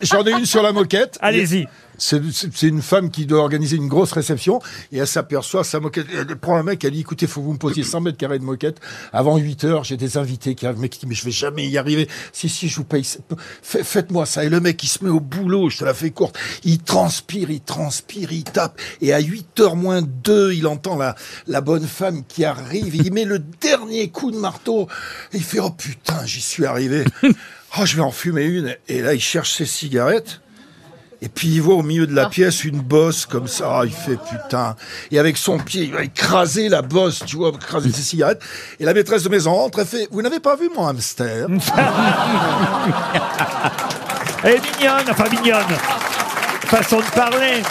J'en ai une sur la moquette. Allez-y. C'est une femme qui doit organiser une grosse réception et elle s'aperçoit, sa moquette, elle prend un mec, elle dit, écoutez, faut que vous me posiez 100 mètres carrés de moquette. Avant 8 heures, j'ai des invités qui arrivent. Mec qui dit, mais je vais jamais y arriver. Si, si, je vous paye. Fait- Faites-moi ça. Et le mec, il se met au boulot, je te la fais courte. Il transpire, il transpire, il tape. Et à 8 heures moins 2, il entend la, la bonne femme qui arrive. Il met le dernier coup de marteau. Et il fait, oh putain, j'y suis arrivé. Oh, je vais en fumer une. Et là, il cherche ses cigarettes. Et puis il voit au milieu de la pièce une bosse comme ça, Ah, il fait putain. Et avec son pied, il va écraser la bosse, tu vois, écraser ses cigarettes. Et la maîtresse de maison rentre, elle fait, vous n'avez pas vu mon hamster? Elle est mignonne, enfin mignonne. Façon de parler.